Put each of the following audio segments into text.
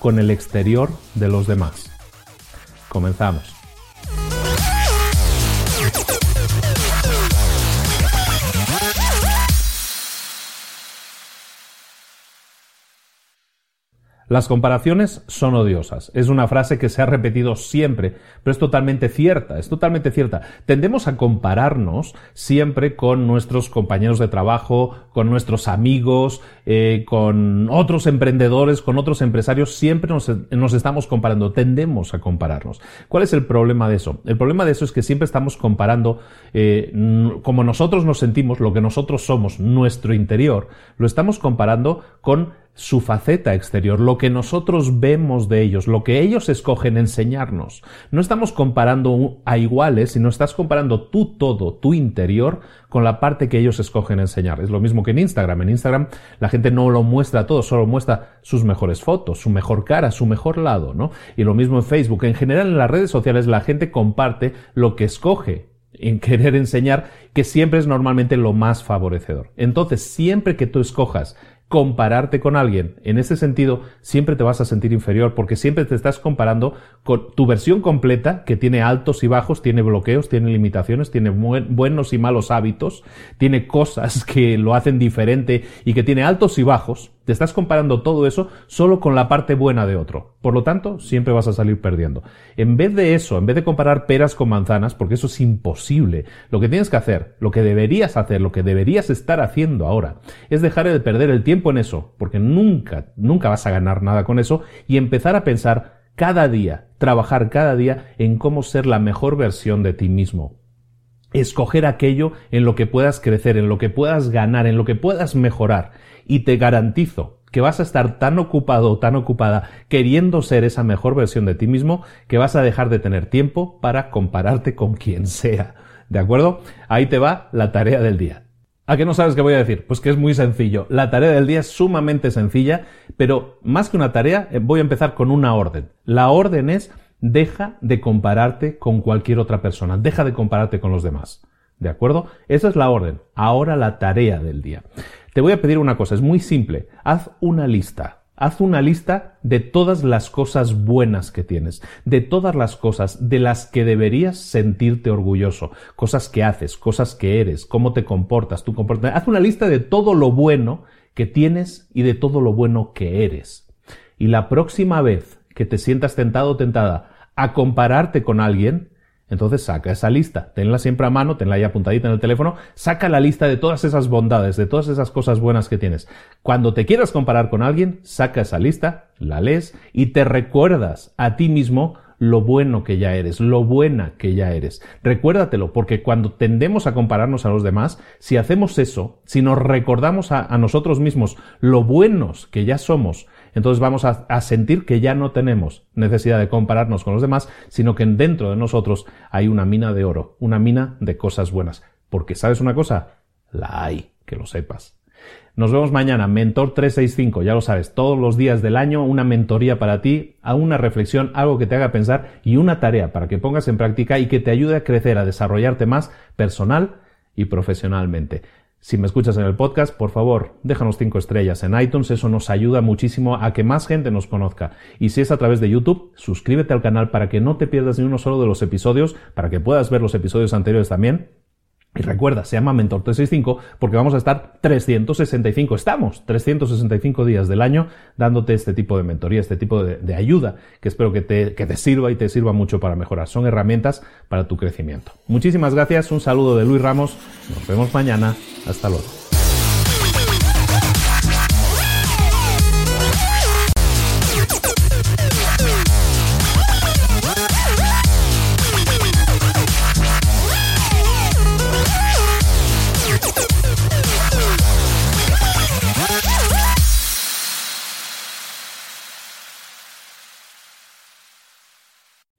con el exterior de los demás. Comenzamos. Las comparaciones son odiosas. Es una frase que se ha repetido siempre, pero es totalmente cierta, es totalmente cierta. Tendemos a compararnos siempre con nuestros compañeros de trabajo, con nuestros amigos, eh, con otros emprendedores, con otros empresarios. Siempre nos, estamos comparando, tendemos a compararnos. ¿Cuál es el problema de eso? El problema de eso es que siempre estamos comparando eh, como nosotros nos sentimos, lo que nosotros somos, nuestro interior, lo estamos comparando con su faceta exterior, lo que nosotros vemos de ellos, lo que ellos escogen enseñarnos. No estamos comparando a iguales, sino estás comparando tú todo, tu interior, con la parte que ellos escogen enseñar. Es lo mismo que en Instagram. En Instagram la gente no lo muestra todo, solo muestra sus mejores fotos, su mejor cara, su mejor lado, ¿no? Y lo mismo en Facebook. En general en las redes sociales la gente comparte lo que escoge en querer enseñar, que siempre es normalmente lo más favorecedor. Entonces, siempre que tú escojas compararte con alguien. En ese sentido, siempre te vas a sentir inferior porque siempre te estás comparando con tu versión completa que tiene altos y bajos, tiene bloqueos, tiene limitaciones, tiene buenos y malos hábitos, tiene cosas que lo hacen diferente y que tiene altos y bajos. Te estás comparando todo eso solo con la parte buena de otro. Por lo tanto, siempre vas a salir perdiendo. En vez de eso, en vez de comparar peras con manzanas, porque eso es imposible, lo que tienes que hacer, lo que deberías hacer, lo que deberías estar haciendo ahora, es dejar de perder el tiempo en eso, porque nunca, nunca vas a ganar nada con eso, y empezar a pensar cada día, trabajar cada día en cómo ser la mejor versión de ti mismo, escoger aquello en lo que puedas crecer, en lo que puedas ganar, en lo que puedas mejorar. Y te garantizo que vas a estar tan ocupado o tan ocupada queriendo ser esa mejor versión de ti mismo que vas a dejar de tener tiempo para compararte con quien sea. ¿De acuerdo? Ahí te va la tarea del día. ¿A qué no sabes qué voy a decir? Pues que es muy sencillo. La tarea del día es sumamente sencilla, pero más que una tarea, eh, voy a empezar con una orden. La orden es deja de compararte con cualquier otra persona, deja de compararte con los demás. ¿De acuerdo? Esa es la orden. Ahora la tarea del día. Te voy a pedir una cosa, es muy simple. Haz una lista. Haz una lista de todas las cosas buenas que tienes, de todas las cosas de las que deberías sentirte orgulloso, cosas que haces, cosas que eres, cómo te comportas, tu comportamiento. Haz una lista de todo lo bueno que tienes y de todo lo bueno que eres. Y la próxima vez que te sientas tentado o tentada a compararte con alguien, entonces saca esa lista, tenla siempre a mano, tenla ahí apuntadita en el teléfono, saca la lista de todas esas bondades, de todas esas cosas buenas que tienes. Cuando te quieras comparar con alguien, saca esa lista, la lees y te recuerdas a ti mismo lo bueno que ya eres, lo buena que ya eres. Recuérdatelo, porque cuando tendemos a compararnos a los demás, si hacemos eso, si nos recordamos a, nosotros mismos lo buenos que ya somos, entonces vamos a, sentir que ya no tenemos necesidad de compararnos con los demás, sino que dentro de nosotros hay una mina de oro, una mina de cosas buenas. Porque sabes una cosa, la hay, que lo sepas. Nos vemos mañana, Mentor 365, ya lo sabes, todos los días del año una mentoría para ti, a una reflexión, algo que te haga pensar y una tarea para que pongas en práctica y que te ayude a crecer, a desarrollarte más personal y profesionalmente. Si me escuchas en el podcast, por favor, déjanos cinco estrellas en iTunes, eso nos ayuda muchísimo a que más gente nos conozca. Y si es a través de YouTube, suscríbete al canal para que no te pierdas ni uno solo de los episodios, para que puedas ver los episodios anteriores también y recuerda, se llama Mentor 365 porque vamos a estar 365, estamos 365 días del año dándote este tipo de mentoría, este tipo de, ayuda que espero que te, que te sirva y te sirva mucho para mejorar. Son herramientas para tu crecimiento. Muchísimas gracias, un saludo de Luis Ramos, nos vemos mañana, hasta luego.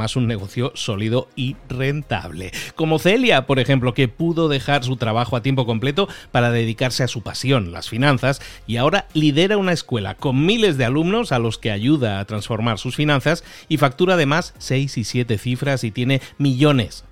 además un negocio sólido y rentable. Como Celia, por ejemplo, que pudo dejar su trabajo a tiempo completo para dedicarse a su pasión, las finanzas, y ahora lidera una escuela con miles de alumnos a los que ayuda a transformar sus finanzas y factura además 6 y 7 cifras y tiene millones